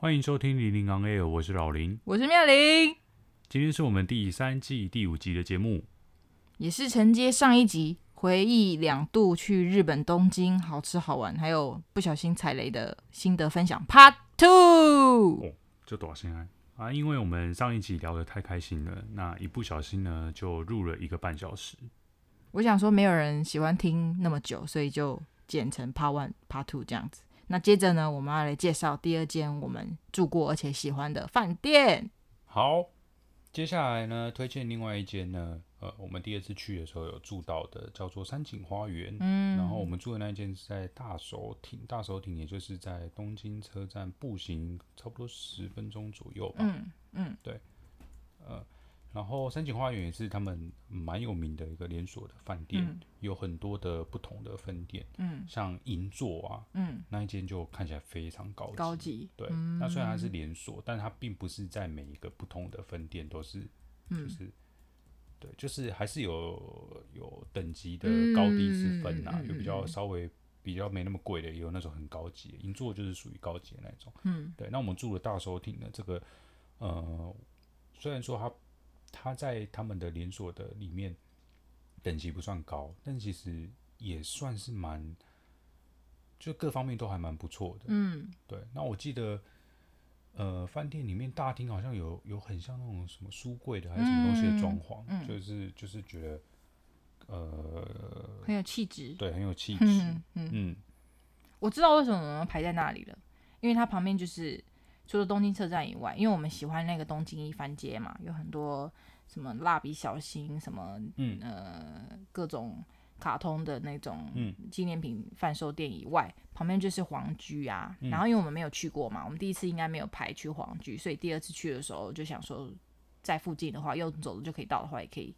欢迎收听《零零 on air》，我是老林，我是妙玲。今天是我们第三季第五集的节目，也是承接上一集回忆两度去日本东京好吃好玩，还有不小心踩雷的心得分享 Part Two。哦，这多少心安啊！因为我们上一集聊得太开心了，那一不小心呢就录了一个半小时。我想说，没有人喜欢听那么久，所以就剪成 Part One、Part Two 这样子。那接着呢，我们要来介绍第二间我们住过而且喜欢的饭店。好，接下来呢，推荐另外一间呢，呃，我们第二次去的时候有住到的，叫做山景花园。嗯，然后我们住的那一间是在大手町，大手町也就是在东京车站步行差不多十分钟左右吧。嗯嗯，对，呃。然后山景花园也是他们蛮有名的一个连锁的饭店，嗯，有很多的不同的分店，嗯，像银座啊，嗯，那一间就看起来非常高级，高级，对，嗯，那虽然它是连锁，但它并不是在每一个不同的分店都是，就是，嗯，对，就是还是有有等级的高低之分呐，啊，有比较稍微比较没那么贵的，也有那种很高级的，银座就是属于高级的那种，嗯，对，那我们住的大手町的这个，呃，虽然说它他在他们的连锁的里面等级不算高，但其实也算是蛮，就各方面都还蛮不错的。嗯，对。那我记得，呃，饭店里面大厅好像有有很像那种什么书柜的，还是什么东西的装潢，嗯，就是就是觉得，呃，很有气质。对，很有气质。嗯嗯，嗯。我知道为什么我们排在那里了，因为它旁边就是。除了东京车站以外，因为我们喜欢那个东京一番街嘛，有很多什么蜡笔小新，什么、嗯、呃各种卡通的那种纪念品贩售店以外，嗯、旁边就是皇居啊。嗯、然后因为我们没有去过嘛，我们第一次应该没有排去皇居，所以第二次去的时候就想说，在附近的话，用走路就可以到的话，也可以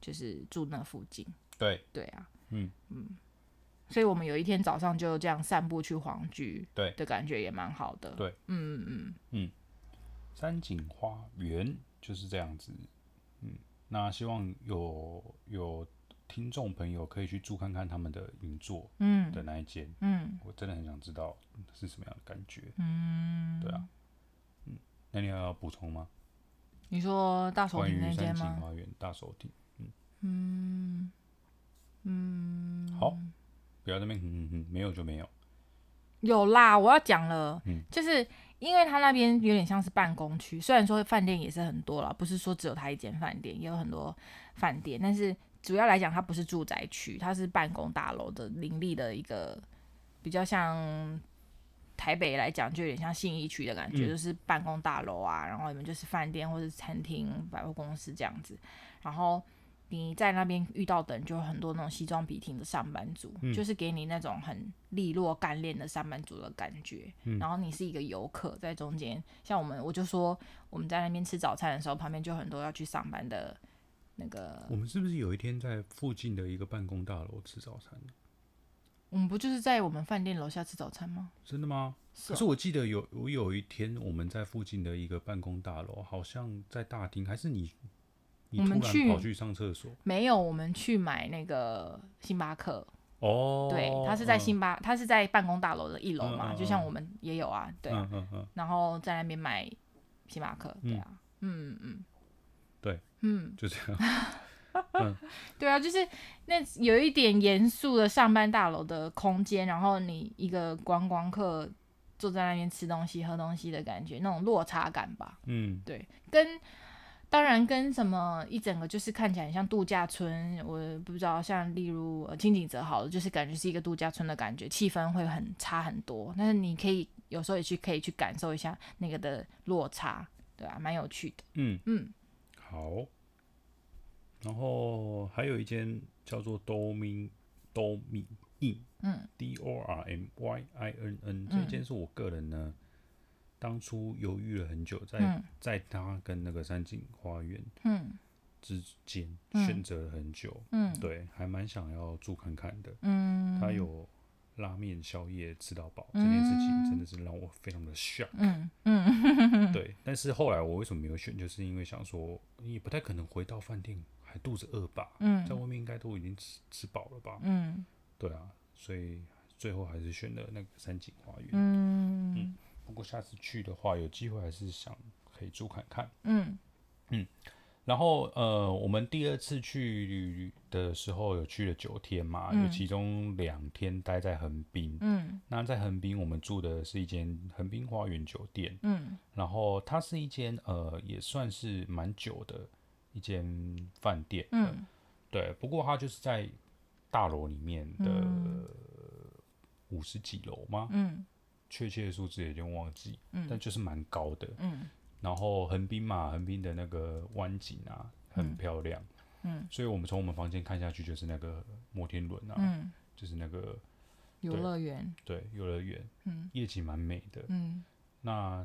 就是住那附近。对对啊，嗯嗯。所以我们有一天早上就这样散步去黄居，对的感觉也蛮好的。对，嗯嗯嗯嗯，山景花园就是这样子。嗯，那希望有有听众朋友可以去住看看他们的银座，嗯的那一间，嗯，我真的很想知道是什么样的感觉。嗯，对啊，嗯，那你还要补充吗？你说大手町那间吗？山景花园大手町，嗯嗯嗯，好。不要那边，嗯嗯嗯，没有就没有。有啦，我要讲了，嗯，就是因为他那边有点像是办公区，虽然说饭店也是很多啦，不是说只有他一间饭店，也有很多饭店，但是主要来讲，它不是住宅区，它是办公大楼的林立的一个，比较像台北来讲，就有点像信义区的感觉，嗯，就是办公大楼啊，然后里面就是饭店或者餐厅、百货公司这样子，然后。你在那边遇到的人就有很多那种西装笔挺的上班族，嗯、就是给你那种很利落干练的上班族的感觉。嗯、然后你是一个游客在中间，像我们，我就说我们在那边吃早餐的时候，旁边就很多要去上班的那个。我们是不是有一天在附近的一个办公大楼吃早餐？我们不就是在我们饭店楼下吃早餐吗？真的吗？是哦、可是我记得有我有一天我们在附近的一个办公大楼，好像在大厅，还是你？我们去跑去上厕所，没有，我们去买那个星巴克。哦，对，他是在星巴，他、嗯、是在办公大楼的一楼嘛，就像我们也有啊，对，嗯嗯嗯、然后在那边买星巴克，对啊，嗯。嗯，嗯。对，嗯，就这样，嗯、对啊，就是那有一点严肃的上班大楼的空间，然后你一个观光客坐在那边吃东西、喝东西的感觉，那种落差感吧，嗯，对，跟。当然，跟什么一整个就是看起来很像度假村，我不知道，像例如呃金井泽好了，就是感觉是一个度假村的感觉，气氛会很差很多。但是你可以有时候也去可以去感受一下那个的落差，对啊，蛮有趣的。嗯嗯，好。然后还有一间叫做 Dormy Dormy Inn，嗯，D O R M Y I N N，这间是我个人呢。当初犹豫了很久，在、嗯、在他跟那个山景花园之间选择了很久，嗯，对，还蛮想要住看看的，嗯，他有拉面宵夜吃到饱、嗯、这件事情，真的是让我非常的 shock，嗯嗯，对，但是后来我为什么没有选，就是因为想说你也不太可能回到饭店还肚子饿吧，嗯，在外面应该都已经吃吃饱了吧，嗯，对啊，所以最后还是选了那个山景花园，嗯。嗯。不过下次去的话，有机会还是想可以住看看。嗯嗯，然后呃，我们第二次去的时候有去了九天嘛，嗯、有其中两天待在横滨。嗯，那在横滨我们住的是一间横滨花园酒店。嗯，然后它是一间呃也算是蛮久的一间饭店。嗯、呃，对，不过它就是在大楼里面的五十几楼吗？嗯。确切的数字已经忘记，嗯、但就是蛮高的。嗯、然后横滨嘛，横滨的那个湾景啊，很漂亮。嗯、所以我们从我们房间看下去，就是那个摩天轮啊，嗯、就是那个游乐园。对，游乐园。嗯，夜景蛮美的。嗯，那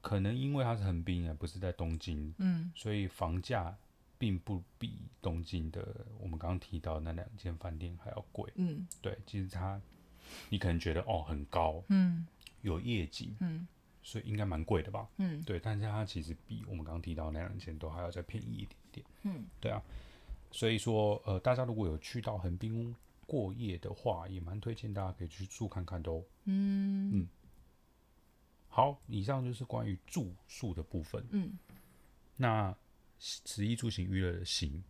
可能因为它是横滨啊，不是在东京，嗯，所以房价并不比东京的我们刚刚提到那两间饭店还要贵。嗯，对，其实它。你可能觉得哦很高，嗯，有夜景，嗯，所以应该蛮贵的吧，嗯，对，但是它其实比我们刚刚提到那两间都还要再便宜一点点，嗯，对啊，所以说呃，大家如果有去到横滨过夜的话，也蛮推荐大家可以去住看看的哦，嗯。嗯，好，以上就是关于住宿的部分，嗯，那食衣住行娱乐的行，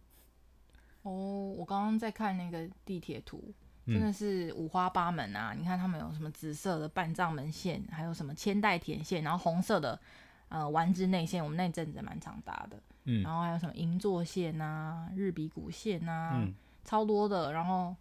哦，我刚刚在看那个地铁图。真的是五花八门啊！你看他们有什么紫色的半藏门线，还有什么千代田线，然后红色的呃丸之内线，我们那阵子蛮常搭的。嗯，然后还有什么银座线啊、日比谷线啊，嗯、超多的。然后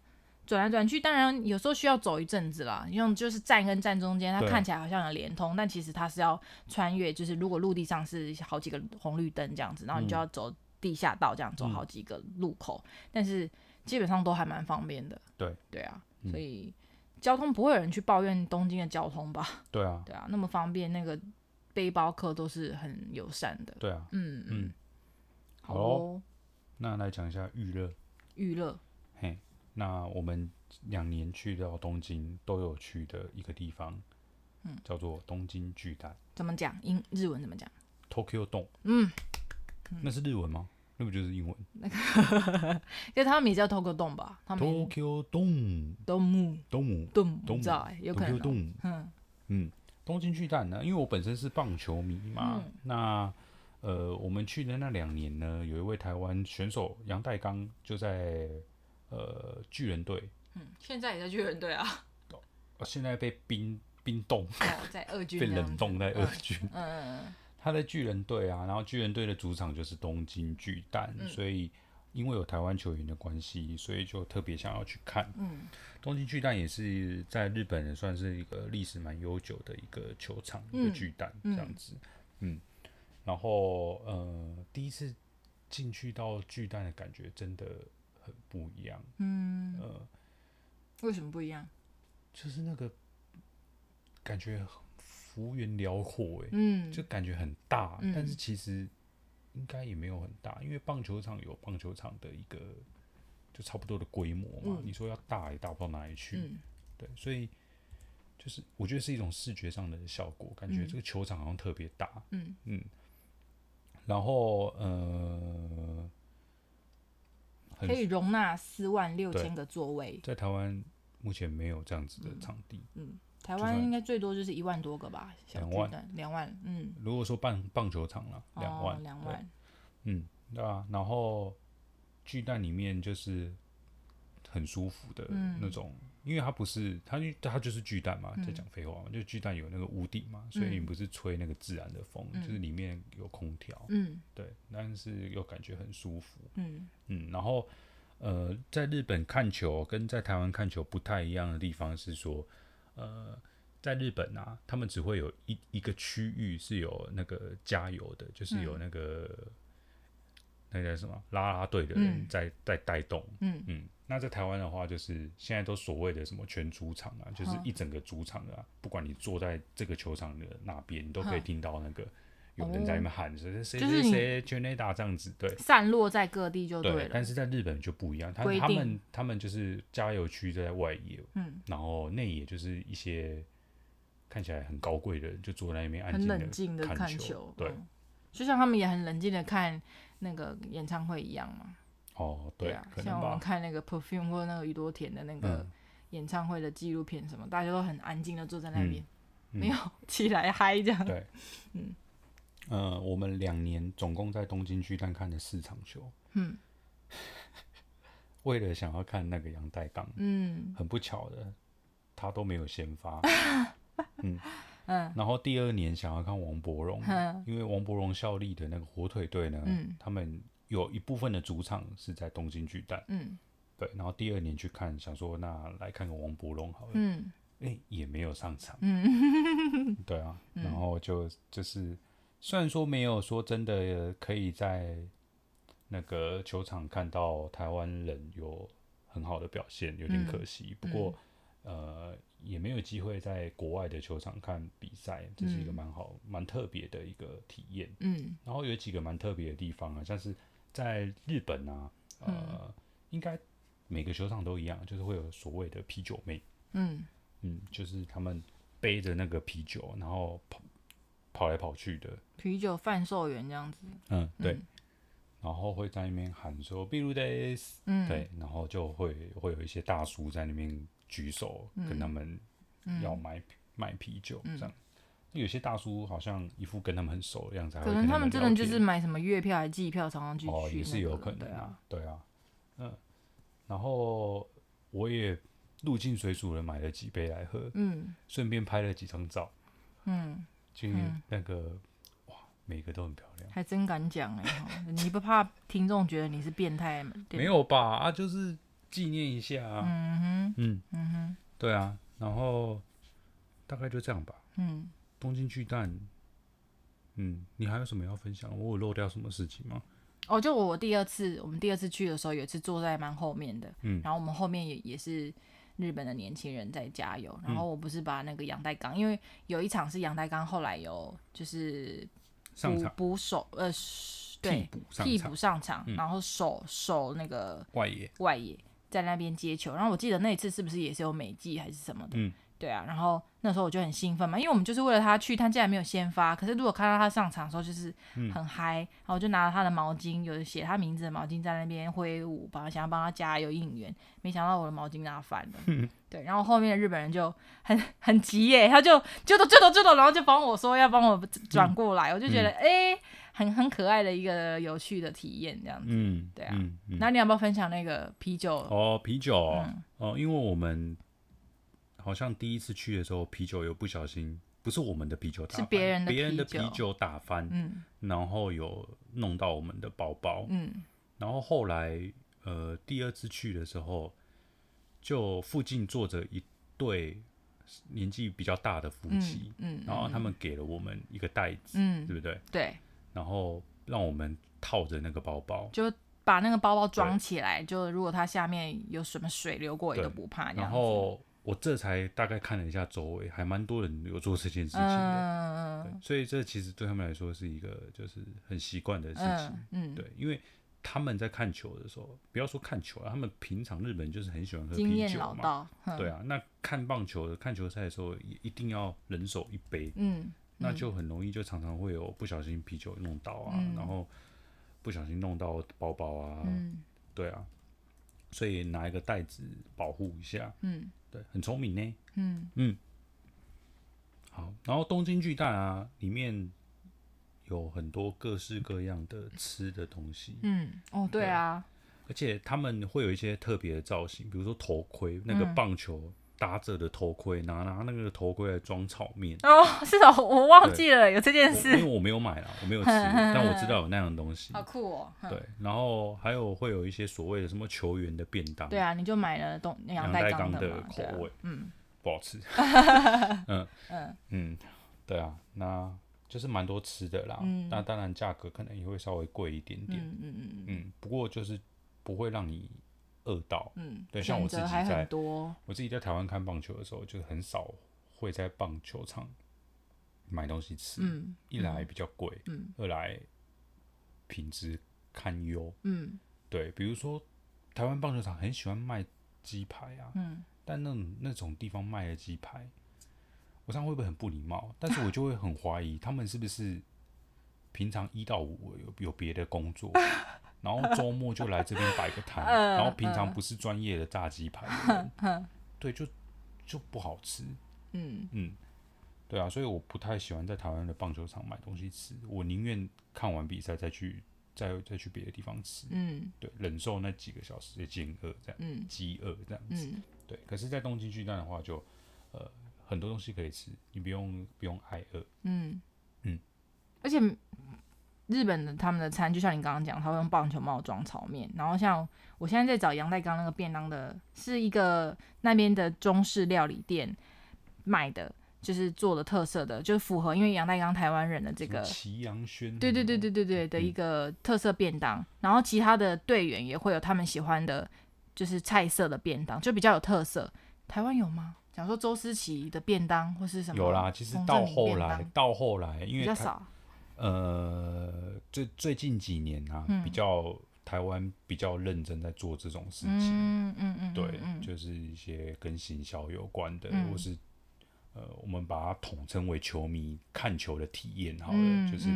转来转去，当然有时候需要走一阵子啦，因为就是站跟站中间，它看起来好像有连通，但其实它是要穿越，就是如果陆地上是好几个红绿灯这样子，然后你就要走地下道这样走好几个路口，嗯、但是。基本上都还蛮方便的，对。对啊，嗯、所以交通不会有人去抱怨东京的交通吧？对啊，对啊，那么方便，那个背包客都是很友善的，对啊，嗯嗯，好哦，那来讲一下娱乐，娱乐，嘿，那我们两年去到东京都有去的一个地方，嗯，叫做东京巨蛋，怎么讲？英日文怎么讲？Tokyo Dome，嗯，那是日文吗？那不就是英文？那个，因为他们也叫 Tokyo Dome 吧？他们 Tokyo Dome Dome Dome Dome 不知道哎，有可能。嗯嗯，东京巨蛋呢？因为我本身是棒球迷嘛，嗯、那呃，我们去的那两年呢，有一位台湾选手杨代刚就在呃巨人队。嗯，现在也在巨人队啊。哦，现在被冰冰冻，哦，在二军，被冷冻在二军。嗯嗯嗯。他在巨人队啊，然后巨人队的主场就是东京巨蛋，嗯、所以因为有台湾球员的关系，所以就特别想要去看。嗯，东京巨蛋也是在日本也算是一个历史蛮悠久的一个球场，嗯、一个巨蛋这样子。嗯，嗯，然后呃，第一次进去到巨蛋的感觉真的很不一样。嗯，呃，为什么不一样？就是那个感觉。幅员辽阔，哎，嗯，就感觉很大，嗯、但是其实应该也没有很大，因为棒球场有棒球场的一个就差不多的规模嘛。嗯、你说要大也大不到哪里去，嗯、对，所以就是我觉得是一种视觉上的效果，感觉这个球场好像特别大，嗯。嗯，然后呃，可以容纳四万六千个座位，在台湾目前没有这样子的场地，嗯。嗯台湾应该最多就是一万多个吧，两万，两万，嗯。如果说棒棒球场了，两万，两万，嗯，对啊。然后巨蛋里面就是很舒服的那种，因为它不是它，它就是巨蛋嘛，在讲废话嘛，就巨蛋有那个屋顶嘛，所以你不是吹那个自然的风，就是里面有空调，嗯，对，但是又感觉很舒服，嗯嗯。然后呃，在日本看球跟在台湾看球不太一样的地方是说。呃，在日本啊，他们只会有一一个区域是有那个加油的，就是有那个、嗯、那个什么？拉拉队的人在在带动，嗯。嗯，那在台湾的话，就是现在都所谓的什么全主场啊，就是一整个主场的、啊，不管你坐在这个球场的哪边，你都可以听到那个有人在那边喊谁谁谁谁全垒打这样子，对，散落在各地就对了。对，但是在日本就不一样，他他们他们就是加油区就在外野，嗯，然后内野就是一些看起来很高贵的人就坐在那边安静的看球，对，就像他们也很冷静的看那个演唱会一样嘛。哦，对，对啊，像我们看那个 Perfume 或那个宇多田的那个演唱会的纪录片什么，嗯、大家都很安静的坐在那边，嗯、没有起来嗨这样。对，嗯，呃，我们两年总共在东京巨蛋看了四场球，嗯，为了想要看那个杨代刚，嗯，很不巧的，他都没有先发，嗯。嗯，然后第二年想要看王柏融，嗯、因为王柏荣效力的那个火腿队呢，嗯、他们。有一部分的主场是在东京巨蛋，嗯，对，然后第二年去看，想说那来看个王柏荣好了，嗯，哎、欸，也没有上场，嗯，对啊，然后就就是虽然说没有说真的可以在那个球场看到台湾人有很好的表现，有点可惜，嗯、不过、嗯、呃也没有机会在国外的球场看比赛，这是一个蛮好蛮特别的一个体验，嗯，然后有几个蛮特别的地方啊，像是。在日本啊，呃，嗯、应该每个球场都一样，就是会有所谓的啤酒妹，嗯。嗯，就是他们背着那个啤酒，然后跑跑来跑去的。啤酒贩售员这样子，嗯对，嗯、然后会在那边喊说“比如 days”，嗯，对，然后就会会有一些大叔在那边举手跟他们要买、嗯、买啤酒这样。有些大叔好像一副跟他们很熟的样子，可能他们真的就是买什么月票还是季票，常常去去、那个。哦，也是有可能啊，对啊，嗯，然后我也入境水煮了买了几杯来喝，嗯，顺便拍了几张照，嗯，就那个、嗯、哇，每个都很漂亮，还真敢讲哎，你不怕听众觉得你是变态吗？没有吧？啊，就是纪念一下啊，嗯哼，嗯嗯哼，对啊，然后大概就这样吧，嗯。东京巨蛋，嗯，你还有什么要分享？我有漏掉什么事情吗？哦，就我第二次，我们第二次去的时候，有一次坐在蛮后面的，嗯，然后我们后面也也是日本的年轻人在加油，然后我不是把那个杨代刚，因为有一场是杨代刚后来有就是补补手，呃，对，替补上场，然后守守那个外野外野在那边接球，然后我记得那一次是不是也是有美记还是什么的？嗯。对啊，然后那时候我就很兴奋嘛，因为我们就是为了他去，他竟然没有先发。可是如果看到他上场的时候，就是很嗨，嗯、然后我就拿了他的毛巾，有写他名字的毛巾在那边挥舞，吧想要帮他加油应援。没想到我的毛巾拿反了，嗯、对，然后后面的日本人就很很急耶，他就就都就都就都，然后就帮我说要帮我转过来，嗯、我就觉得哎、嗯，很很可爱的一个有趣的体验这样子。嗯，对啊。那你要不要分享那个啤酒？哦，啤酒哦，因为我们。好像第一次去的时候，啤酒有不小心，不是我们的啤酒打翻，是别人的别人的啤酒打翻，嗯，然后有弄到我们的包包，嗯，然后后来呃第二次去的时候，就附近坐着一对年纪比较大的夫妻，嗯，嗯，然后他们给了我们一个袋子，嗯，对不对？对，然后让我们套着那个包包，就把那个包包装起来，就如果它下面有什么水流过也都不怕，然后。我这才大概看了一下周围，还蛮多人有做这件事情的，嗯、所以这其实对他们来说是一个就是很习惯的事情，嗯，嗯。对，因为他们在看球的时候，不要说看球了，他们平常日本就是很喜欢喝啤酒嘛，对啊，那看棒球的看球赛的时候也一定要人手一杯，那就很容易就常常会有不小心啤酒弄倒啊，嗯、然后不小心弄到包包啊，嗯、对啊，所以拿一个袋子保护一下，嗯。对，很聪明呢。嗯。嗯，好，然后东京巨蛋啊，里面有很多各式各样的吃的东西。嗯，哦，对啊，对，而且他们会有一些特别的造型，比如说头盔，那个棒球搭着的头盔，拿拿那个头盔来装炒面。哦，是哦，我忘记了有这件事，因为我没有买啦，我没有吃，但我知道有那样的东西。好酷哦。对，然后还有会有一些所谓的什么球员的便当。对啊，你就买了东阳岱钢的口味，嗯，不好吃。嗯嗯嗯，对啊，那就是蛮多吃的啦。那当然价格可能也会稍微贵一点点。嗯嗯嗯嗯，不过就是不会让你。饿到。嗯，对，像我自己在，多我自己在台湾看棒球的时候，就很少会在棒球场买东西吃。嗯，一来比较贵，嗯，二来品质堪忧。嗯，对，比如说台湾棒球场很喜欢卖鸡排啊，嗯，但那种那种地方卖的鸡排，我这样会不会很不礼貌？但是我就会很怀疑他们是不是平常一到五有有别的工作。然后周末就来这边摆个摊，呃、然后平常不是专业的炸鸡排的人，呃、对，就就不好吃。嗯嗯，对啊，所以我不太喜欢在台湾的棒球场买东西吃，我宁愿看完比赛再去再再去别的地方吃。嗯，对，忍受那几个小时的饥饿这样，嗯，饥饿这样子。嗯、对，可是，在东京巨蛋的话就，就呃很多东西可以吃，你不用不用挨饿。嗯嗯，而且。日本的他们的餐，就像你刚刚讲，他会用棒球帽装炒面。然后像我现在在找杨代刚那个便当的，是一个那边的中式料理店卖的，就是做的特色的，就是符合因为杨代刚台湾人的这个齐阳轩，对对对对对对的一个特色便当。嗯、然后其他的队员也会有他们喜欢的，就是菜色的便当，就比较有特色。台湾有吗？假如说周思琪的便当或是什么？有啦，其实到后来到后来，因为比较少。呃，最最近几年啊，嗯、比较台湾比较认真在做这种事情，嗯嗯嗯，嗯对，嗯、就是一些跟行销有关的，嗯、或是呃，我们把它统称为球迷看球的体验，好了，嗯、就是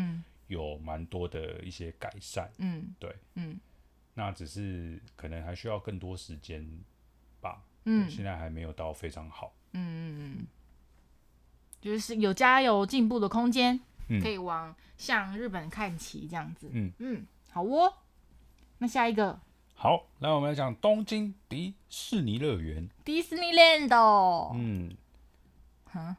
有蛮多的一些改善，嗯，对，嗯，那只是可能还需要更多时间吧，嗯，现在还没有到非常好，嗯嗯嗯，就是有加油进步的空间。可以往向日本看齐，这样子。嗯嗯，好哦。那下一个，好，来我们来讲东京迪士尼乐园。迪士尼 land。嗯。哈？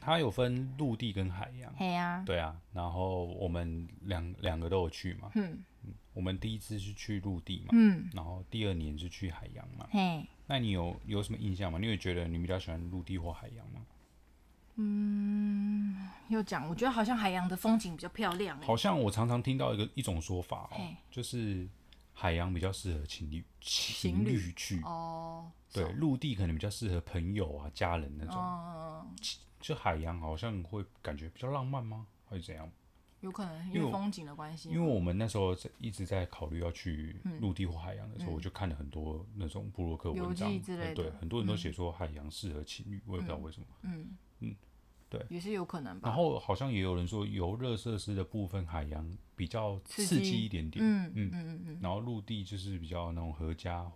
它有分陆地跟海洋。对啊。对啊。然后我们两两个都有去嘛。嗯。我们第一次是去陆地嘛。嗯。然后第二年是去海洋嘛。嘿。那你有有什么印象吗？你会觉得你比较喜欢陆地或海洋吗？嗯，又讲，我觉得好像海洋的风景比较漂亮。好像我常常听到一个一种说法哦，嘿就是海洋比较适合情侣情侣去哦，对，陆地可能比较适合朋友啊、家人那种。哦，就海洋好像会感觉比较浪漫吗？还是怎样？有可能因为风景的关系。因为我们那时候在一直在考虑要去陆地或海洋的时候，嗯、我就看了很多那种布洛克文章之类的，对，很多人都写说海洋适合情侣，嗯、我也不知道为什么。嗯。嗯，对，也是有可能吧。然后好像也有人说，游乐设施的部分，海洋比较刺激一点点。嗯嗯嗯嗯。然后陆地就是比较那种合家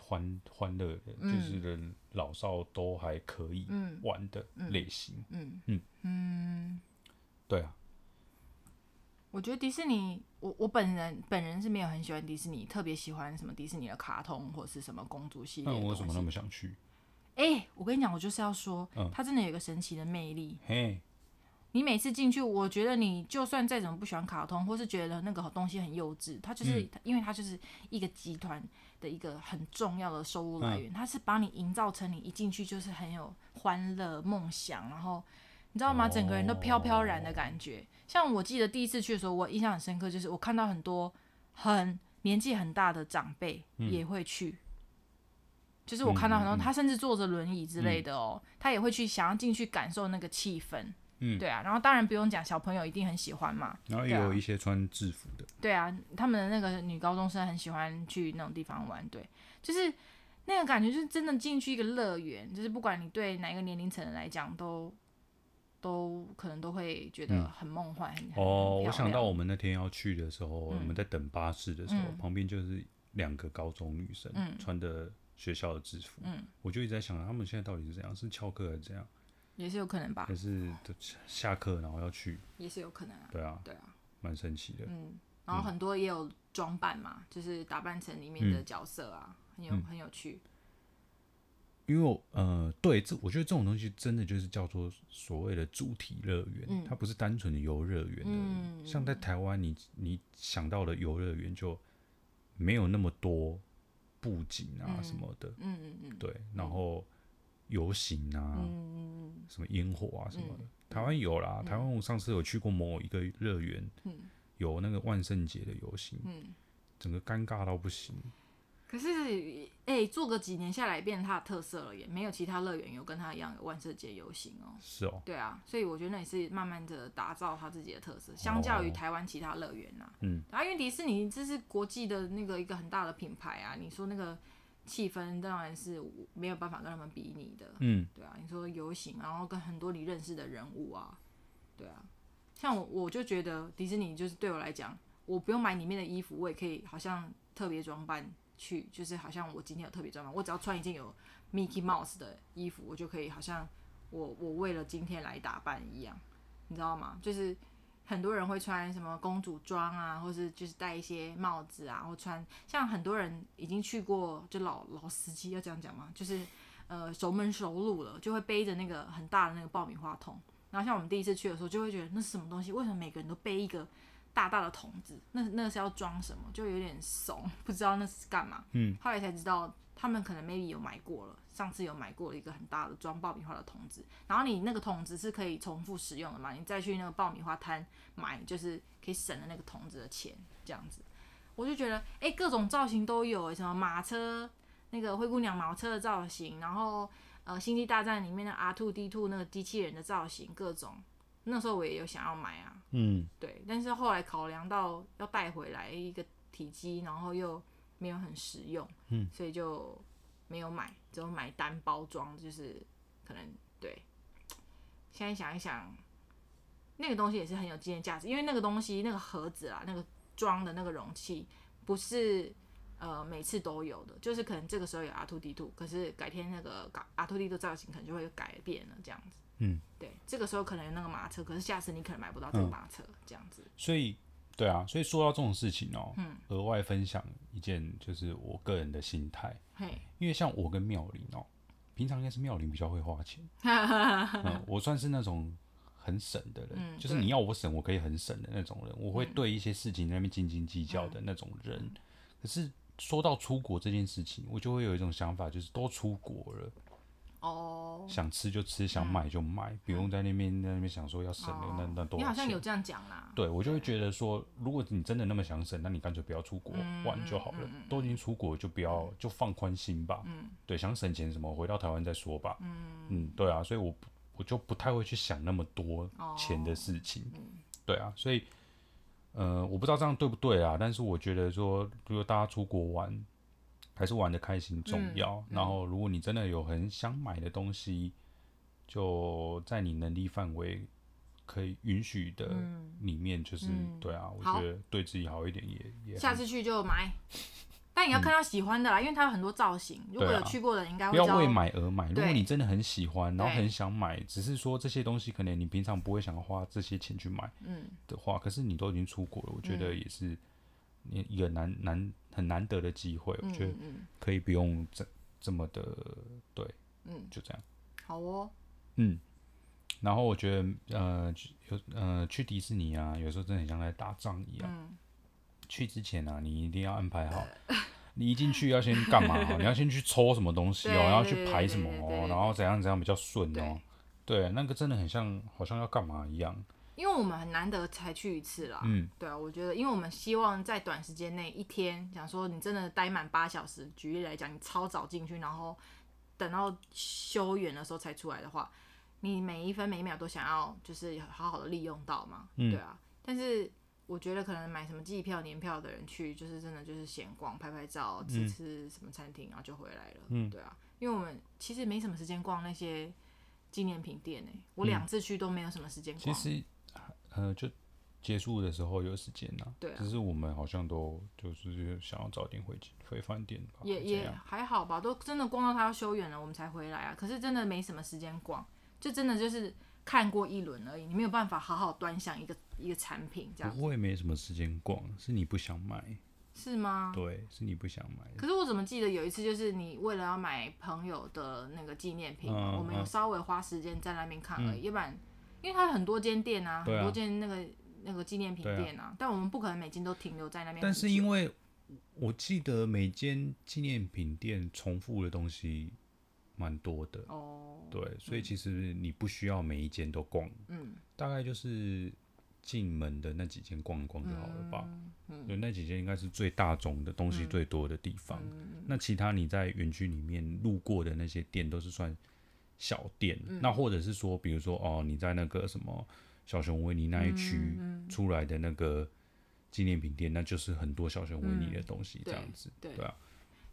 欢欢乐的，嗯、就是人老少都还可以玩的类型。嗯嗯嗯。对啊。我觉得迪士尼，我我本人本人是没有很喜欢迪士尼，特别喜欢什么迪士尼的卡通或者是什么公主系列。那我为什么那么想去？哎、欸，我跟你讲，我就是要说，嗯、它真的有一个神奇的魅力。嘿，你每次进去，我觉得你就算再怎么不喜欢卡通，或是觉得那个东西很幼稚，它就是，嗯、因为它就是一个集团的一个很重要的收入来源，嗯、它是把你营造成你一进去就是很有欢乐、梦想，然后你知道吗？整个人都飘飘然的感觉。哦、像我记得第一次去的时候，我印象很深刻，就是我看到很多很年纪很大的长辈也会去。嗯就是我看到很多，他甚至坐着轮椅之类的哦，他也会去想要进去感受那个气氛，嗯，对啊，然后当然不用讲，小朋友一定很喜欢嘛，然后也有一些穿制服的，对啊，他们的那个女高中生很喜欢去那种地方玩，对，就是那个感觉，就是真的进去一个乐园，就是不管你对哪一个年龄层的来讲，都都可能都会觉得很梦幻。哦，我想到我们那天要去的时候，我们在等巴士的时候，旁边就是两个高中女生穿的。学校的制服，嗯，我就一直在想，他们现在到底是怎样？是翘课还是怎样？也是有可能吧。还是下课然后要去？也是有可能啊。对啊，对啊，蛮神奇的。嗯，然后很多也有装扮嘛，就是打扮成里面的角色啊，很有很有趣。因为呃，对，这我觉得这种东西真的就是叫做所谓的主题乐园，它不是单纯的游乐园的。嗯，像在台湾，你你想到的游乐园就没有那么多。布景啊什么的，嗯嗯嗯，对，然后游行啊，嗯什么烟火啊什么的，台湾有啦，台湾我上次有去过某一个乐园，有那个万圣节的游行，整个尴尬到不行，可是，哎、欸，做个几年下来，变成它的特色了，也没有其他乐园有跟它一样有万圣节游行哦。是哦。对啊，所以我觉得那也是慢慢的打造它自己的特色，相较于台湾其他乐园呐。嗯。然后因为迪士尼这是国际的那个一个很大的品牌啊，你说那个气氛当然是没有办法跟他们比拟的。嗯。对啊，你说游行，然后跟很多你认识的人物啊，对啊，像我我就觉得迪士尼就是对我来讲，我不用买里面的衣服，我也可以好像特别装扮。去就是好像我今天有特别装扮，我只要穿一件有 Mickey Mouse 的衣服，我就可以好像我我为了今天来打扮一样，你知道吗？就是很多人会穿什么公主装啊，或是就是戴一些帽子啊，或穿像很多人已经去过，就老老司机要这样讲嘛，就是呃熟门熟路了，就会背着那个很大的那个爆米花桶，然后像我们第一次去的时候，就会觉得那是什么东西？为什么每个人都背一个？大大的桶子，那那是要装什么？就有点怂，不知道那是干嘛。嗯，后来才知道，他们可能 maybe 有买过了，上次有买过一个很大的装爆米花的桶子。然后你那个桶子是可以重复使用的嘛？你再去那个爆米花摊买，就是可以省了那个桶子的钱，这样子。我就觉得，哎、欸，各种造型都有，什么马车，那个灰姑娘马车的造型，然后呃，星际大战里面的 R two D two 那个机器人的造型，各种。那时候我也有想要买啊，嗯，对，但是后来考量到要带回来一个体积，然后又没有很实用，嗯，所以就没有买，只有买单包装，就是可能对。现在想一想，那个东西也是很有纪念价值，因为那个东西那个盒子啊，那个装的那个容器不是呃每次都有的，就是可能这个时候有 R2D2，可是改天那个 R2D2 造型可能就会改变了这样子。嗯，对，这个时候可能有那个马车，可是下次你可能买不到这个马车，嗯、这样子。所以，对啊，所以说到这种事情哦、喔，嗯，额外分享一件就是我个人的心态，嘿，因为像我跟妙玲哦、喔，平常应该是妙玲比较会花钱，嗯，我算是那种很省的人，嗯、就是你要我省，我可以很省的那种人，我会对一些事情那边斤斤计较的那种人。嗯、可是说到出国这件事情，我就会有一种想法，就是都出国了。哦，oh, 想吃就吃，想买就买，嗯、不用在那边在那边想说要省的、oh, 那那多少钱。你好像有这样讲啦。对，我就会觉得说，如果你真的那么想省，那你干脆不要出国玩就好了。嗯、都已经出国，就不要就放宽心吧。嗯，对，想省钱什么，回到台湾再说吧。嗯嗯，对啊，所以我我就不太会去想那么多钱的事情。Oh, 对啊，所以呃，我不知道这样对不对啊，但是我觉得说，如果大家出国玩。还是玩的开心重要。然后，如果你真的有很想买的东西，就在你能力范围可以允许的里面，就是、嗯、对啊，我觉得对自己好一点也也。下次去就买，但你要看到喜欢的啦，嗯、因为它有很多造型。如果有去过的，应该会、啊、不要为买而买。如果你真的很喜欢，然后很想买，只是说这些东西可能你平常不会想要花这些钱去买，嗯的话，嗯、可是你都已经出国了，我觉得也是一个难难。很难得的机会，我觉得可以不用这这么的对，嗯，就这样。好哦，嗯，然后我觉得呃有呃去迪士尼啊，有时候真的很像在打仗一样。嗯、去之前啊，你一定要安排好，你一进去要先干嘛？你要先去抽什么东西哦，然后去排什么哦，然后怎样怎样比较顺哦。对，对，那个真的很像，好像要干嘛一样。因为我们很难得才去一次啦，嗯，对啊，我觉得，因为我们希望在短时间内一天，想说你真的待满八小时，举例来讲，你超早进去，然后等到休园的时候才出来的话，你每一分每一秒都想要就是好好的利用到嘛，嗯、对啊。但是我觉得可能买什么季票、年票的人去，就是真的就是闲逛、拍拍照、吃吃什么餐厅，然后就回来了，嗯，对啊。因为我们其实没什么时间逛那些纪念品店诶，我两次去都没有什么时间逛。其实。呃，就结束的时候有时间呐，对啊，只是我们好像都就是想要早点回回饭店吧，也也还好吧，都真的逛到他要休园了，我们才回来啊。可是真的没什么时间逛，就真的就是看过一轮而已，你没有办法好好端详一个一个产品这样。我也没什么时间逛，是你不想买，是吗？对，是你不想买。可是我怎么记得有一次，就是你为了要买朋友的那个纪念品，嗯、我们有稍微花时间在那边看而已，要、嗯、不然。因为它有很多间店啊，啊。很多间那个那个纪念品店啊，啊。但我们不可能每间都停留在那边。但是因为我记得每间纪念品店重复的东西蛮多的。哦，对，所以其实你不需要每一间都逛，嗯，大概就是进门的那几间逛一逛就好了吧？嗯，对，那几间应该是最大众的东西最多的地方。嗯、那其他你在园区里面路过的那些店都是算小店。嗯、那或者是说，比如说哦，你在那个什么小熊维尼那一区出来的那个纪念品店，嗯、那就是很多小熊维尼的东西这样子。对，对啊。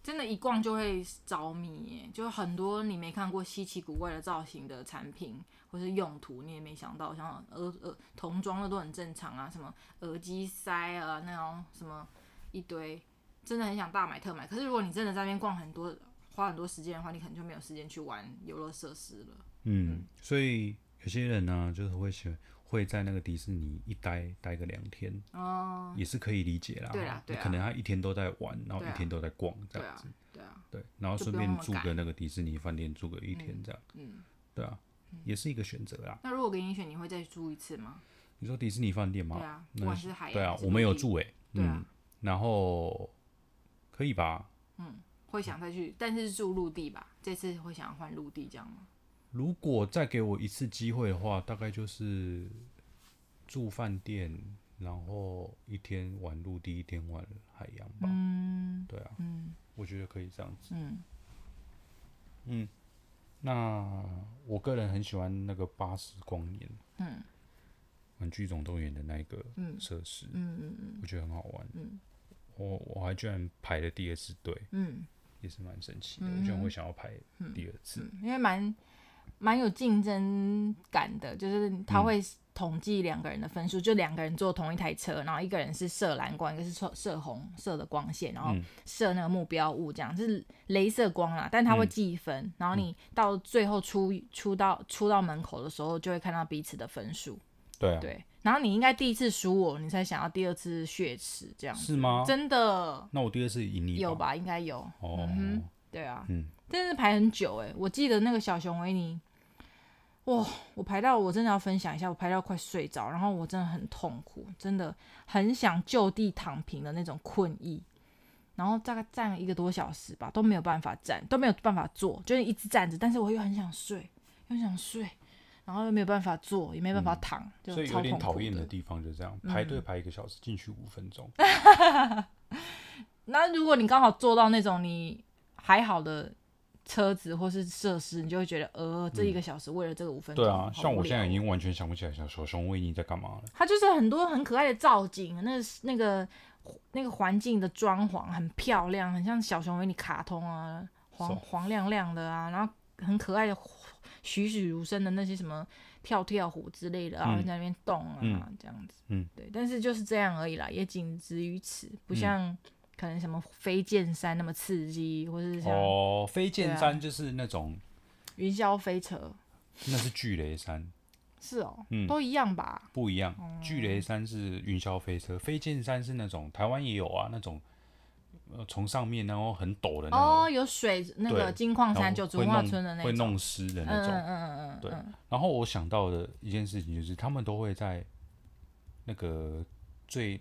真的，一逛就会着迷耶，就很多你没看过稀奇古怪的造型的产品或是用途，你也没想到，像耳耳童装的都很正常啊，什么耳机塞啊那种什么一堆，真的很想大买特买。可是如果你真的在那边逛很多，花很多时间的话，你可能就没有时间去玩游乐设施了。嗯，嗯，所以有些人呢，就是会喜。会在那个迪士尼一待待个两天，哦，也是可以理解啦。对啊，对啊，可能他一天都在玩，然后一天都在逛这样子。对啊，对，然后顺便住个那个迪士尼饭店住个一天这样。嗯，对啊，也是一个选择啦。那如果给你选，你会再住一次吗？你说迪士尼饭店吗？对啊，不管是海洋，对啊，我们有住诶。嗯，然后可以吧？嗯，会想再去，但是住陆地吧？这次会想要换陆地这样吗？如果再给我一次机会的话，大概就是住饭店，然后一天玩陆地，一天玩海洋吧。嗯，对啊，嗯，我觉得可以这样子。嗯，嗯，那我个人很喜欢那个八十光年，嗯，玩具总动员的那个设施，嗯嗯嗯，我觉得很好玩。嗯，我我还居然排了第二次队，嗯，也是蛮神奇的。我居然会想要拍第二次，因为蛮。蛮有竞争感的，就是他会统计两个人的分数，嗯、就两个人坐同一台车，然后一个人是射蓝光，一个是射射红色的光线，然后射那个目标物，这样就是镭射光啦。但他会计分，嗯、然后你到最后出出到出到门口的时候，就会看到彼此的分数。对啊，对。然后你应该第一次输我，你才想要第二次血池这样。是吗？真的？那我第二次赢你有吧？应该有。哦、嗯哼，对啊。嗯。真是排很久哎，我记得那个小熊维尼，哇，我排到我真的要分享一下，我排到快睡着，然后我真的很痛苦，真的很想就地躺平的那种困意，然后大概站了一个多小时吧，都没有办法站，都没有办法坐，就是一直站着，但是我又很想睡，又想睡，然后又没有办法坐，也没办法躺。所以有点讨厌的地方就这样，排队排一个小时，进去五分钟。那如果你刚好坐到那种你还好的。车子或是设施，你就会觉得，呃，这一个小时为了这个五分钟，对啊，像我现在已经完全想不起来小小熊维尼在干嘛了。它就是很多很可爱的造景，那那个那个环境的装潢很漂亮，很像小熊维尼卡通啊，黄黄亮亮的啊，然后很可爱的栩栩如生的那些什么跳跳虎之类的啊，在那边动啊，这样子，嗯，对，但是就是这样而已啦，也仅止于此，不像。可能什么飞剑山那么刺激，或者是像哦，飞剑山就是那种云霄飞车，那是巨雷山，是哦，嗯，都一样吧？不一样，巨雷山是云霄飞车，飞剑山是那种台湾也有啊，那种呃从上面然后很陡的那种哦，有水那个金矿山九族文化村的那种会弄湿的那种，嗯嗯嗯，对。然后我想到的一件事情就是，他们都会在那个最。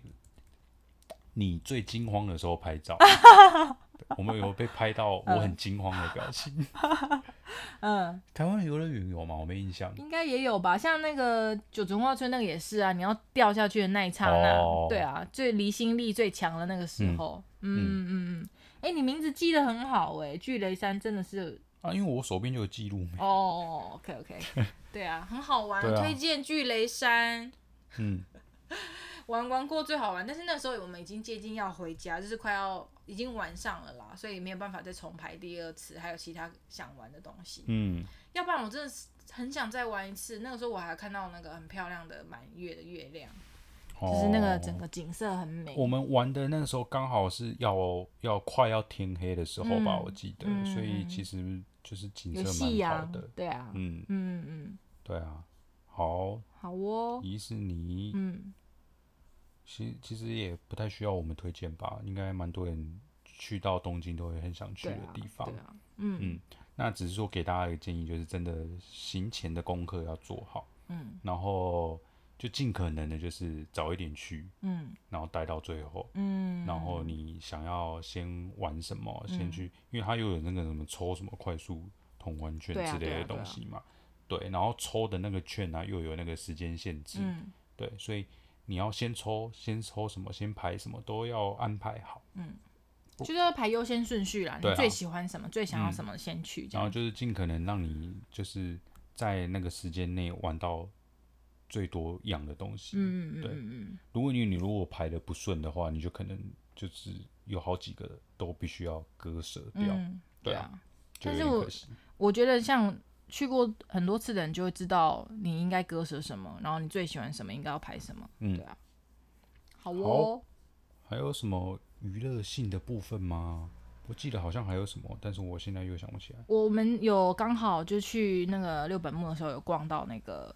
你最惊慌的时候拍照，我们有被拍到我很惊慌的表情。嗯，台湾游乐园有吗？我没印象。应该也有吧，像那个九族文化村那个也是啊，你要掉下去的那一刹那，哦、对啊，最离心力最强的那个时候。嗯嗯嗯哎、嗯欸，你名字记得很好哎、欸，巨雷山真的是啊，因为我手边就有记录。哦，OK OK，对啊，很好玩，啊、推荐巨雷山。嗯。玩玩过最好玩，但是那时候我们已经接近要回家，就是快要已经晚上了啦，所以没有办法再重排第二次，还有其他想玩的东西。嗯，要不然我真的是很想再玩一次。那个时候我还看到那个很漂亮的满月的月亮，哦、就是那个整个景色很美。我们玩的那个时候刚好是要要快要天黑的时候吧，嗯、我记得，嗯、所以其实就是景色蛮好的。对啊，嗯嗯嗯，嗯对啊，好，好哦，迪士尼，嗯。其其实也不太需要我们推荐吧，应该蛮多人去到东京都会很想去的地方。对啊，对啊，嗯。嗯，那只是说给大家一个建议，就是真的行前的功课要做好，嗯，然后就尽可能的就是早一点去，嗯，然后待到最后，嗯，然后你想要先玩什么，嗯、先去，因为它又有那个什么抽什么快速通关券之类的东西嘛，对，啊对，啊。对啊，对，然后抽的那个券呢、啊、又有那个时间限制。嗯。对，所以你要先抽，先抽什么，先排什么，都要安排好。嗯，就是要排优先顺序啦。你最喜欢什么，啊、最想要什么，先去、嗯。然后就是尽可能让你就是在那个时间内玩到最多样的东西。嗯嗯对。如果你你如果排的不顺的话，你就可能就是有好几个都必须要割舍掉。嗯、对啊。对啊，但是我我觉得像。去过很多次的人就会知道你应该割舍什么，然后你最喜欢什么，应该要拍什么。嗯，对啊。好哦。好，还有什么娱乐性的部分吗？我记得好像还有什么，但是我现在又想不起来。我们有刚好就去那个六本木的时候，有逛到那个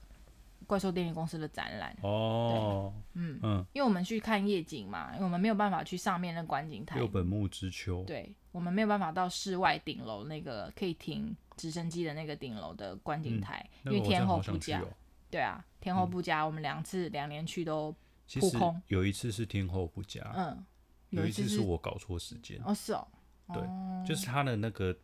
怪兽电力公司的展览。哦。嗯嗯。因为我们去看夜景嘛，因为我们没有办法去上面那观景台。六本木之丘。对，我们没有办法到室外顶楼那个可以停。直升机的那个顶楼的观景台，嗯，因为天候不佳，喔，对啊，天候不佳，嗯，我们两次两年去都扑空。有一次是天候不佳，嗯，有一次是我搞错时间。哦，是哦，对，就是他的那个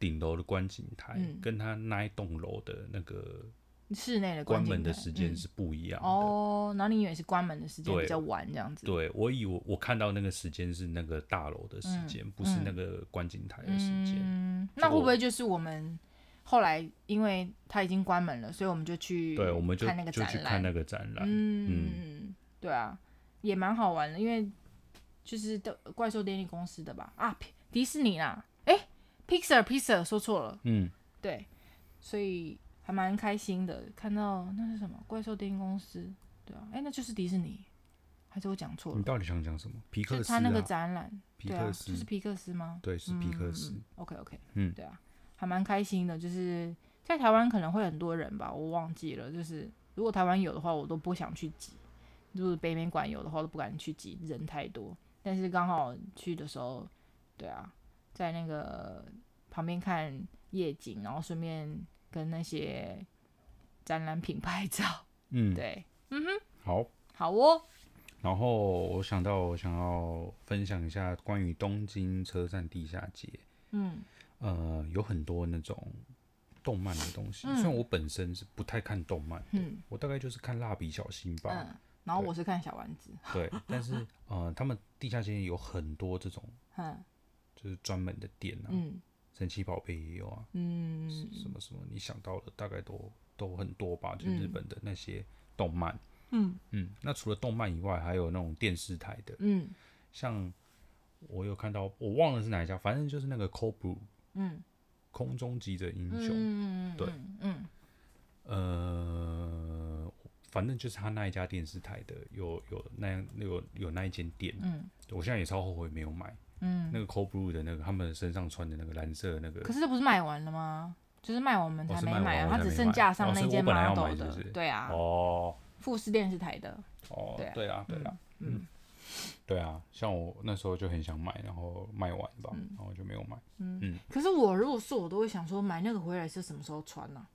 顶楼的观景台，嗯，跟他那一栋楼的那个。室内的关门的时间是不一样的、嗯、哦。那你以为是关门的时间比较晚这样子？对，我以为我看到那个时间是那个大楼的时间、嗯，不是那个观景台的时间、嗯。那会不会就是我们后来因为它已经关门了，所以我们就去对，我们就看那个展览，就去看那个展览。嗯嗯，对啊，也蛮好玩的，因为就是的怪兽电力公司的吧？啊，迪士尼啦，哎、欸、，Pixar，Pixar 说错了。嗯，对，所以。还蛮开心的，看到那是什么怪兽电影公司，对啊，哎、欸，那就是迪士尼，还是我讲错了？你到底想讲什么？皮克斯、啊？他那个展览，皮克斯、对啊，就是皮克斯吗？对，是皮克斯。OK OK，嗯，对啊，还蛮开心的，就是在台湾可能会很多人吧，我忘记了，就是如果台湾有的话，我都不想去挤；如果北美馆有的话，我都不敢去挤，人太多。但是刚好去的时候，对啊，在那个旁边看夜景，然后顺便。跟那些展览品拍照，嗯，对，嗯哼，好，好哦。然后我想到，我想要分享一下关于东京车站地下街，嗯，呃，有很多那种动漫的东西。嗯、虽然我本身是不太看动漫，嗯，我大概就是看蜡笔小新吧，嗯，然后我是看小丸子，对，但是呃，他们地下街有很多这种，嗯，就是专门的店啊，嗯。神奇宝贝也有啊，嗯，什么什么，你想到的大概都都很多吧？就是日本的那些动漫，嗯嗯。那除了动漫以外，还有那种电视台的，嗯，像我有看到，我忘了是哪一家，反正就是那个 Cobra，嗯，空中急着英雄，嗯对，嗯，呃，反正就是他那一家电视台的，有有那样有有那一间店，嗯，我现在也超后悔没有买。嗯，那个 Cold Blue 的那个，他们身上穿的那个蓝色的那个，可是这不是卖完了吗？就是卖完我们才没买啊，它只剩架上那件 model 的，对啊，哦，富士电视台的，哦，对啊，对啊，嗯，对啊，像我那时候就很想买，然后卖完吧，然后就没有买，嗯，可是我如果是我都会想说，买那个回来是什么时候穿呢？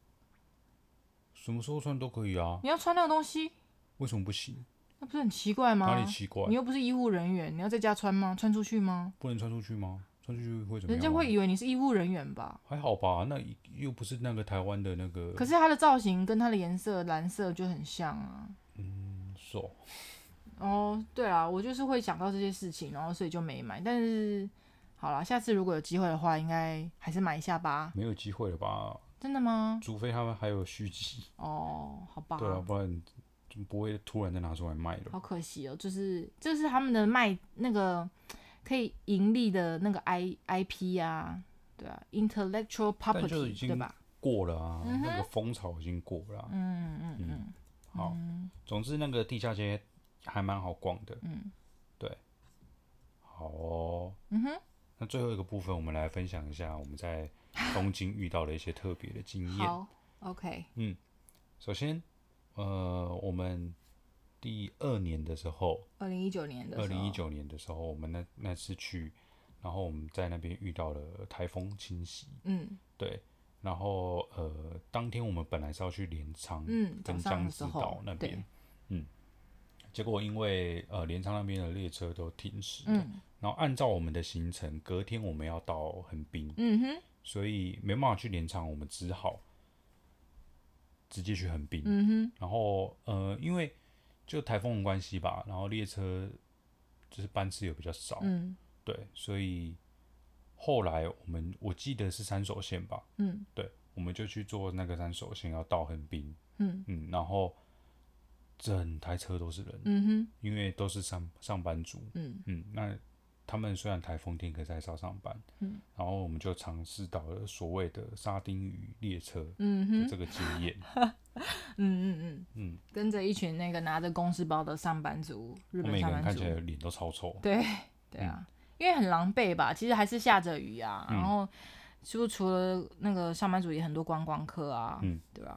什么时候穿都可以啊，你要穿那个东西，为什么不行？那不是很奇怪吗？哪里奇怪？你又不是医护人员，你要在家穿吗？穿出去吗？不能穿出去吗？穿出去会怎么样？人家会以为你是医护人员吧？还好吧，那又不是那个台湾的那个。可是它的造型跟它的颜色蓝色就很像啊。嗯，是哦。哦，对啊，我就是会想到这些事情，然后所以就没买。但是好了，下次如果有机会的话，应该还是买一下吧。没有机会了吧？真的吗？除非他们还有续集。哦，好吧。对啊，不然。不会突然再拿出来卖了，好可惜哦。就是就是他们的卖那个可以盈利的那个 I I P 啊，对啊，intellectual property 对吧？过了啊，嗯、那个风潮已经过了、啊。嗯嗯嗯。好、嗯，总之那个地下街还蛮好逛的。嗯，对。好哦。嗯哼。那最后一个部分，我们来分享一下我们在东京遇到的一些特别的经验。好，OK。嗯，首先。呃，我们第二年的时候，二零一九年的，二零一九年的时候，我们那那次去，然后我们在那边遇到了台风侵袭，嗯，对，然后呃，当天我们本来是要去镰仓，嗯，跟江之岛那边，嗯，结果因为呃镰仓那边的列车都停驶，嗯，然后按照我们的行程，隔天我们要到横滨，嗯哼，所以没办法去镰仓，我们只好。直接去横滨，嗯哼，然后呃，因为就台风的关系吧，然后列车就是班次也比较少，嗯，对，所以后来我们我记得是三手线吧，嗯，对，我们就去坐那个三手线要到横滨，嗯。嗯，然后整台车都是人，嗯哼，因为都是上上班族，嗯。嗯，那他们虽然台风天可是还是要上班，嗯，然后我们就尝试到了所谓的沙丁鱼列车嗯哼。的这个经验，嗯嗯嗯。嗯，跟着一群那个拿着公事包的上班族，日他每个人本上班族，看起来脸都超臭，对对啊，因为很狼狈吧，其实还是下着雨啊，嗯。然后就除了那个上班族也很多观光客啊，嗯，对啊，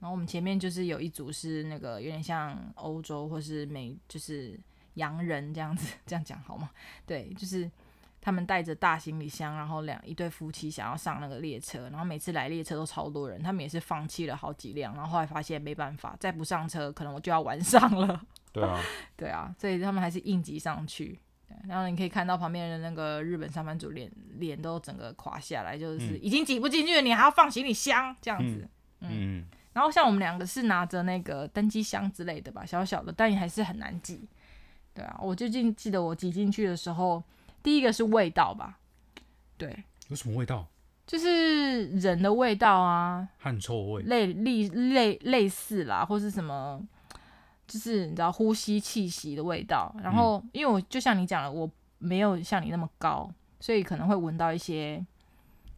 然后我们前面就是有一组是那个有点像欧洲或是美，就是洋人这样子，这样讲好吗？对，就是他们带着大行李箱，然后两一对夫妻想要上那个列车，然后每次来列车都超多人，他们也是放弃了好几辆，然后后来发现没办法，再不上车可能我就要晚上了。对啊，对啊，所以他们还是应急上去。对然后你可以看到旁边的那个日本上班族脸脸都整个垮下来，就是已经挤不进去了，你还要放行李箱这样子。嗯，然后像我们两个是拿着那个登机箱之类的吧，小小的，但也还是很难挤。对啊，我最近记得我挤进去的时候，第一个是味道吧，对，有什么味道？就是人的味道啊，汗臭味，类类类类似啦，或是什么，就是你知道呼吸气息的味道。然后，因为我就像你讲的，我没有像你那么高，所以可能会闻到一些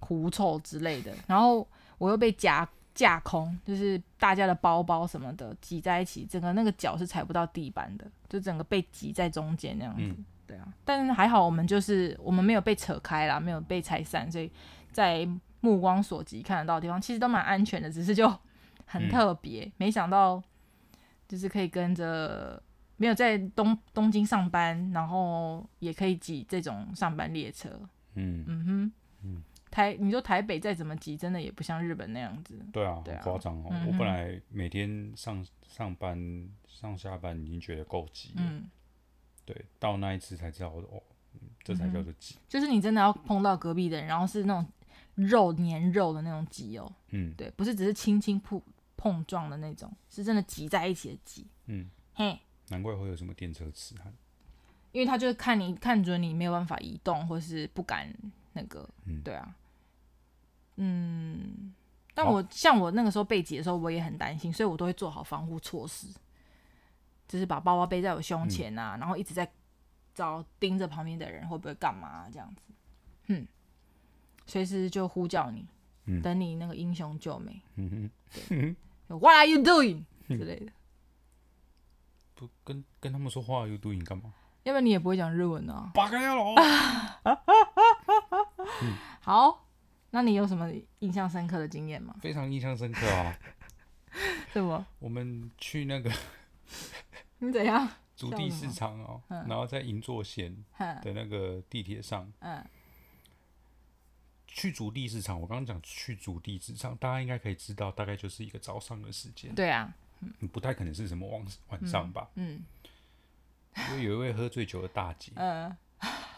狐臭之类的。然后我又被夹架空，就是大家的包包什么的挤在一起，整个那个脚是踩不到地板的，就整个被挤在中间那样子。嗯对啊，但是还好我们就是我们没有被扯开啦，没有被拆散，所以在目光所及看得到的地方，其实都蛮安全的，只是就很特别。嗯、没想到就是可以跟着没有在东东京上班，然后也可以挤这种上班列车。嗯嗯哼，嗯台你说台北再怎么挤，真的也不像日本那样子。对啊，对啊很夸张哦。嗯我本来每天上上班上下班已经觉得够挤了。嗯。对，到那一次才知道哦，嗯、这才叫做挤、嗯。就是你真的要碰到隔壁的人，然后是那种肉粘肉的那种挤哦。嗯，对，不是只是轻轻碰碰撞的那种，是真的挤在一起的挤。嗯，嘿，难怪会有什么电车痴汉，因为他就是看你看准你没有办法移动，或是不敢那个，嗯、对啊，嗯。但我像我那个时候被挤的时候，我也很担心，所以我都会做好防护措施。就是把包包背在我胸前啊，嗯、然后一直在找盯着旁边的人会不会干嘛、啊、这样子，嗯，随时就呼叫你，嗯、等你那个英雄救美，嗯哼，What are you doing 之类的，不跟跟他们说 are you doing 干嘛？要不然你也不会讲日文啊。八嘎呀咯。好，那你有什么印象深刻的经验吗？非常印象深刻啊。什么？我们去那个。你怎样？筑地市场哦，嗯、然后在银座线的那个地铁上，嗯、去筑地市场。我刚刚讲去筑地市场，大家应该可以知道，大概就是一个早上的时间。对啊，嗯、不太可能是什么晚晚上吧？嗯，嗯因为有一位喝醉酒的大姐，嗯、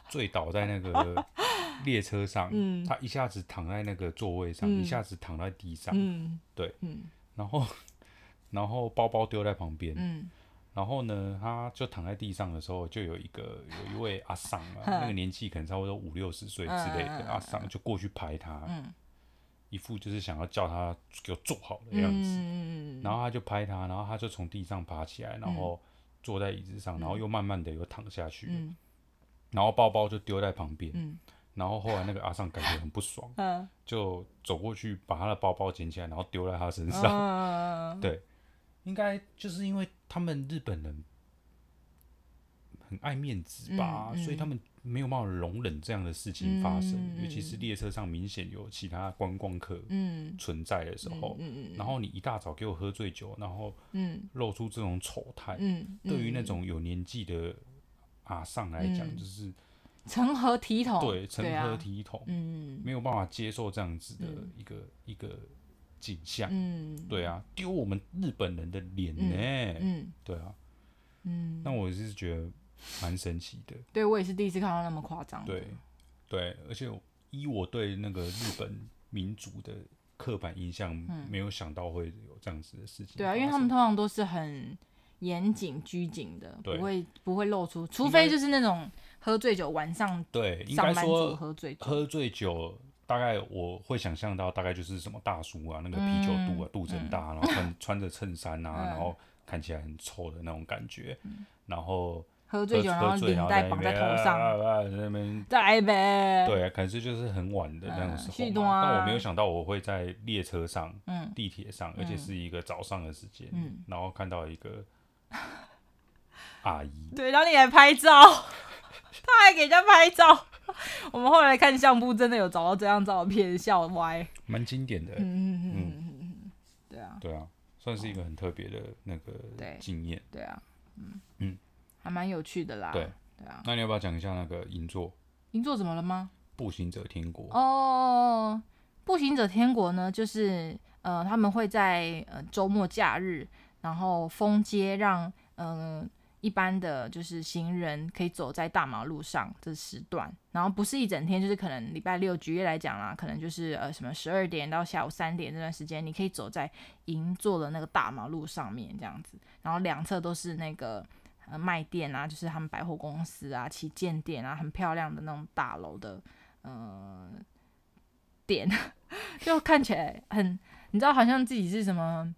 醉倒在那个 列车上，嗯、她一下子躺在那个座位上，嗯、一下子躺在地上，嗯、对，嗯、然后 然后包包丢在旁边，嗯。然后呢，他就躺在地上的时候，就有一个有一位阿桑啊，那个年纪可能差不多五六十岁之类的阿桑，就过去拍他，一副就是想要叫他给我坐好的样子。然后他就拍他，然后他就从地上爬起来，然后坐在椅子上，然后又慢慢的又躺下去。然后包包就丢在旁边。然后后来那个阿尚感觉很不爽，就走过去把他的包包捡起来，然后丢在他身上。对。应该就是因为他们日本人很爱面子吧，嗯嗯、所以他们没有办法容忍这样的事情发生。尤其是列车上明显有其他观光客存在的时候，嗯嗯嗯、然后你一大早给我喝醉酒，然后露出这种丑态，对于那种有年纪的阿尚来讲，就是成何体统？对，成何体统？嗯、没有办法接受这样子的一个、嗯、一个。景象，嗯，对啊，丢我们日本人的脸呢，嗯，嗯对啊，嗯，那我是觉得蛮神奇的，对我也是第一次看到那么夸张，对，对，而且依我对那个日本民族的刻板印象，没有想到会有这样子的事情，对啊，因为他们通常都是很严谨拘谨的，不会不会露出，除非就是那种喝醉酒晚上对，应该说喝醉酒喝醉酒，大概我会想象到大概就是什么大叔啊，那个啤酒肚啊，肚子很大，然后穿穿着衬衫啊，然后看起来很臭的那种感觉，然后。喝醉酒，然后领带绑在头上，在那边在呗。对，可是就是很晚的那种时候，但我没有想到我会在列车上、地铁上，而且是一个早上的时间，然后看到一个 阿姨。对，然后你还拍照，他还给人家拍照。我们后来看相簿，真的有找到这张照片，笑歪。蛮经典的，嗯嗯嗯嗯，对啊，对啊，算是一个很特别的那个经验，对啊，嗯。嗯。还蛮有趣的啦，对。对啊，那你要不要讲一下那个银座？银座怎么了吗？步行者天国。哦，步行者天国呢，就是呃，他们会在呃周末假日，然后封街让，嗯呃一般的就是行人可以走在大马路上这时段，然后不是一整天，就是可能礼拜六举例来讲啦，可能就是呃什么十二点到下午三点这段时间，你可以走在银座的那个大马路上面这样子，然后两侧都是那个。呃，卖店啊，就是他们百货公司啊，旗舰店啊，很漂亮的那种大楼的，呃，店，就看起来很，你知道，好像自己是什么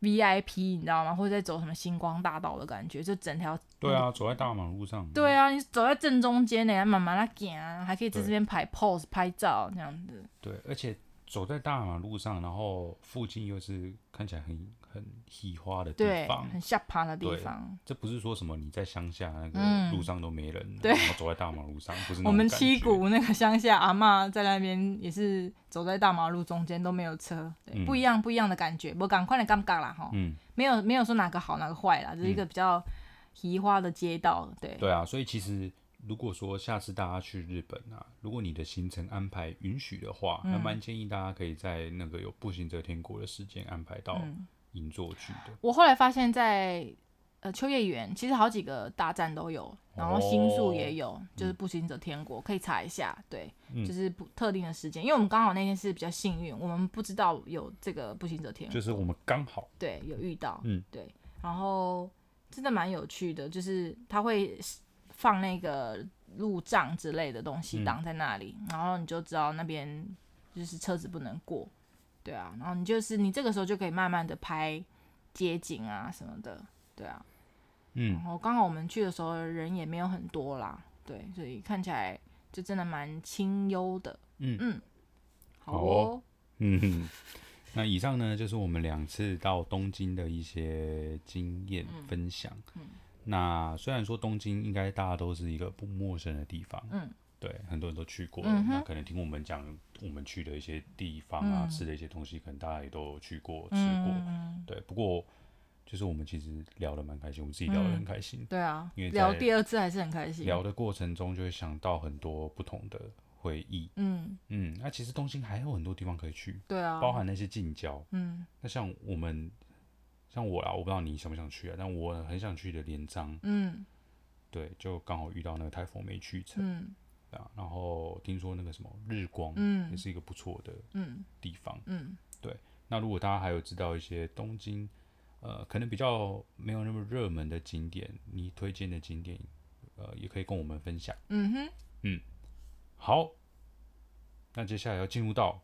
VIP，你知道吗？或者在走什么星光大道的感觉，就整条。对啊，走在大马路上。对啊，你走在正中间呢，慢慢的行，还可以在这边拍 pose 拍照这样子。对，而且走在大马路上，然后附近又是看起来很。很稀花的地方，很下趴的地方。这不是说什么你在乡下那个路上都没人，嗯、然后走在大马路上，不是。我们七股那个乡下阿妈在那边也是走在大马路中间都没有车，对，不一样不一样的感觉。我赶快的尴尬啦哈，嗯，没有没有说哪个好哪个坏啦，这是一个比较稀花的街道，对。对啊，所以其实。如果说下次大家去日本啊，如果你的行程安排允许的话，那蛮建议大家可以在那个有步行者天国的时间安排到银座去的。我后来发现在，在呃秋叶原，其实好几个大站都有，然后新宿也有，哦、就是步行者天国，可以查一下。对，嗯、就是不特定的时间，因为我们刚好那天是比较幸运，我们不知道有这个步行者天国，就是我们刚好对有遇到，嗯，对，然后真的蛮有趣的，就是他会。放那个路障之类的东西挡在那里，嗯、然后你就知道那边就是车子不能过，对啊，然后你就是你这个时候就可以慢慢的拍街景啊什么的，对啊，嗯，然后刚好我们去的时候人也没有很多啦，对，所以看起来就真的蛮清幽的，嗯。嗯，好哦，嗯哼，那以上呢就是我们两次到东京的一些经验分享，嗯。嗯。那虽然说东京应该大家都是一个不陌生的地方，嗯，对，很多人都去过，嗯、那可能听我们讲我们去的一些地方啊，嗯、吃的一些东西，可能大家也都去过吃过，嗯、对。不过就是我们其实聊的蛮开心，我们自己聊的很开心，嗯、对啊，因为聊第二次还是很开心。聊的过程中就会想到很多不同的回忆，嗯嗯。那其实东京还有很多地方可以去，对啊，包含那些近郊，嗯。那像我们。像我啦，我不知道你想不想去啊，但我很想去的连章，嗯，对，就刚好遇到那个台风没去成，嗯，啊，然后听说那个什么日光，嗯，也是一个不错的，嗯，地方，嗯，对。那如果大家还有知道一些东京，呃，可能比较没有那么热门的景点，你推荐的景点，呃，也可以跟我们分享，嗯哼，嗯，好，那接下来要进入到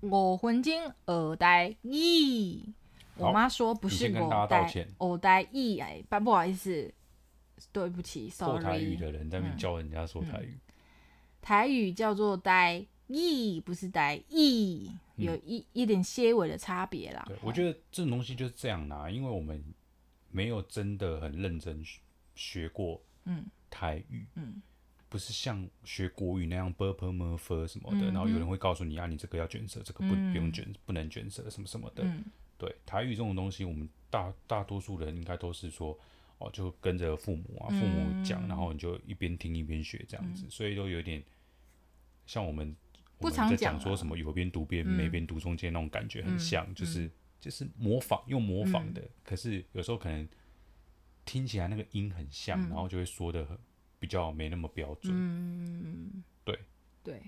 五分钟学台语。我妈说不是我呆，我带意哎，不不好意思，对不起，sorry。说台语的人在那边教人家说台语，嗯嗯、台语叫做“呆意”，不是“呆意”，有一一点些微的差别啦。对，我觉得这种东西就是这样啦，因为我们没有真的很认真学过，嗯，台语，嗯，不是像学国语那样 b u r p l e m e r f e r 什么的，然后有人会告诉你啊，你这个要卷舌，这个不不用卷，不能卷舌，什么什么的。对，台语这种东西，我们大大多数人应该都是说。哦，就跟着父母啊，父母讲，嗯、然后你就一边听一边学这样子，嗯、所以都有点像我们我们在讲说什么有边读边没边读中间那种感觉很像，嗯、就是就是模仿用模仿的，嗯、可是有时候可能听起来那个音很像，嗯、然后就会说的比较没那么标准。嗯，对。对，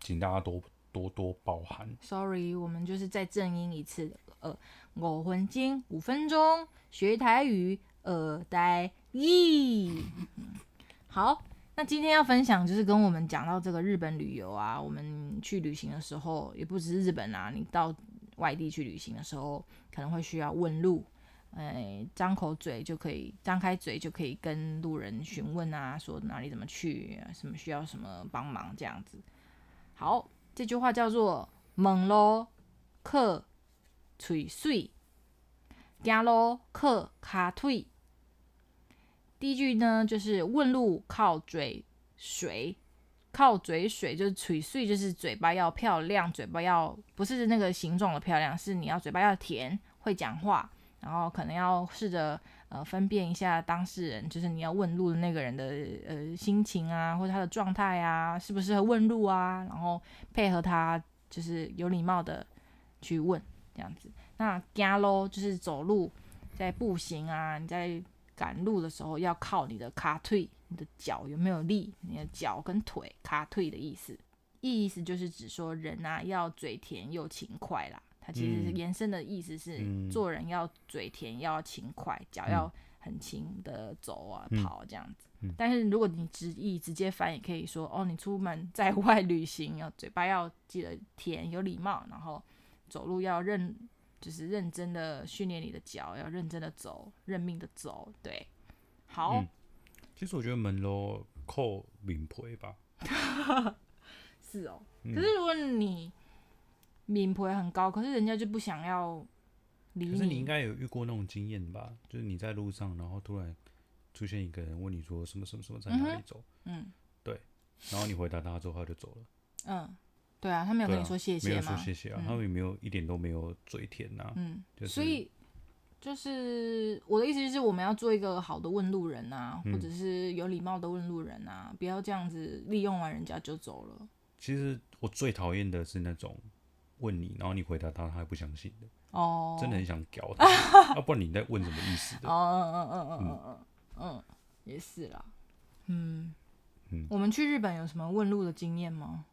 请大家多。多多包涵。Sorry，我们就是再正音一次，呃，五分钟，五分钟学台语，呃，待一。好，那今天要分享就是跟我们讲到这个日本旅游啊，我们去旅行的时候，也不只是日本啊，你到外地去旅行的时候，可能会需要问路。哎，张口嘴就可以，张开嘴就可以跟路人询问啊，说哪里怎么去，什么需要什么帮忙这样子。好，这句话叫做“问路靠嘴水，行路靠脚腿”。第一句呢，就是问路靠嘴水，靠嘴水就是嘴碎，就是嘴巴要漂亮，嘴巴要不是那个形状的漂亮，是你要嘴巴要甜，会讲话。然后可能要试着呃分辨一下当事人，就是你要问路的那个人的呃心情啊，或者他的状态啊，适不适合问路啊，然后配合他，就是有礼貌的去问这样子。那行路就是走路，在步行啊，你在赶路的时候要靠你的卡腿，你的脚有没有力？你的脚跟腿，卡腿的意思，意思就是指说人啊要嘴甜又勤快啦。它其实延伸的意思是，嗯、做人要嘴甜，要勤快，脚要很勤的走啊、嗯、跑这样子。嗯、但是如果你直译直接翻，也可以说哦，你出门在外旅行，要嘴巴要记得甜，有礼貌，然后走路要认，就是认真的训练你的脚，要认真的走，认命的走。对，好。嗯、其实我觉得门路靠面皮吧。是哦，嗯、可是如果你。面皮很高，可是人家就不想要理你。可是你应该有遇过那种经验吧？就是你在路上，然后突然出现一个人问你说什么什么什么在哪里走？嗯，嗯对。然后你回答他之后，他就走了。嗯，对啊，他没有跟你说谢谢吗？没有说谢谢啊，嗯、他也没有一点都没有嘴甜呐、啊。嗯，就是、所以就是我的意思就是，我们要做一个好的问路人啊，嗯、或者是有礼貌的问路人啊，不要这样子利用完人家就走了。其实我最讨厌的是那种。问你，然后你回答他，他还不相信的。哦，真的很想屌他，要不然你在问什么意思的？哦，嗯嗯嗯嗯嗯嗯，也是啦。嗯嗯，我们去日本有什么问路的经验吗？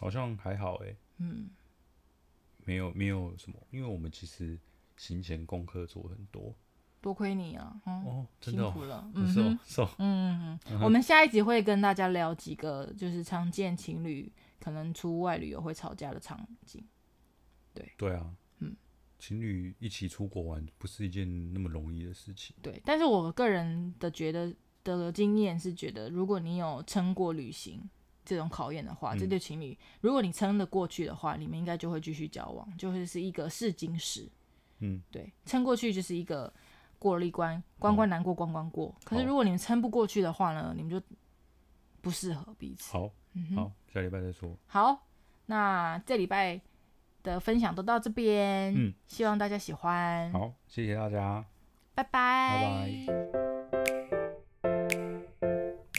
好像还好哎。嗯，没有没有什么，因为我们其实行前功课做很多。多亏你啊！哦，真的辛苦了。嗯嗯嗯嗯，我们下一集会跟大家聊几个，就是常见情侣。可能出外旅游会吵架的场景，对对啊，嗯，情侣一起出国玩不是一件那么容易的事情。对，但是我个人的觉得的经验是觉得，如果你有撑过旅行这种考验的话，嗯、这对情侣，如果你撑得过去的话，你们应该就会继续交往，就会是一个试金石。嗯，对，撑过去就是一个过了一关，关关难过关关过。可是如果你们撑不过去的话呢，你们就不适合彼此。好，嗯、好。下礼拜再说。好，那这礼拜的分享都到这边，嗯，希望大家喜欢。好，谢谢大家，拜拜。拜拜。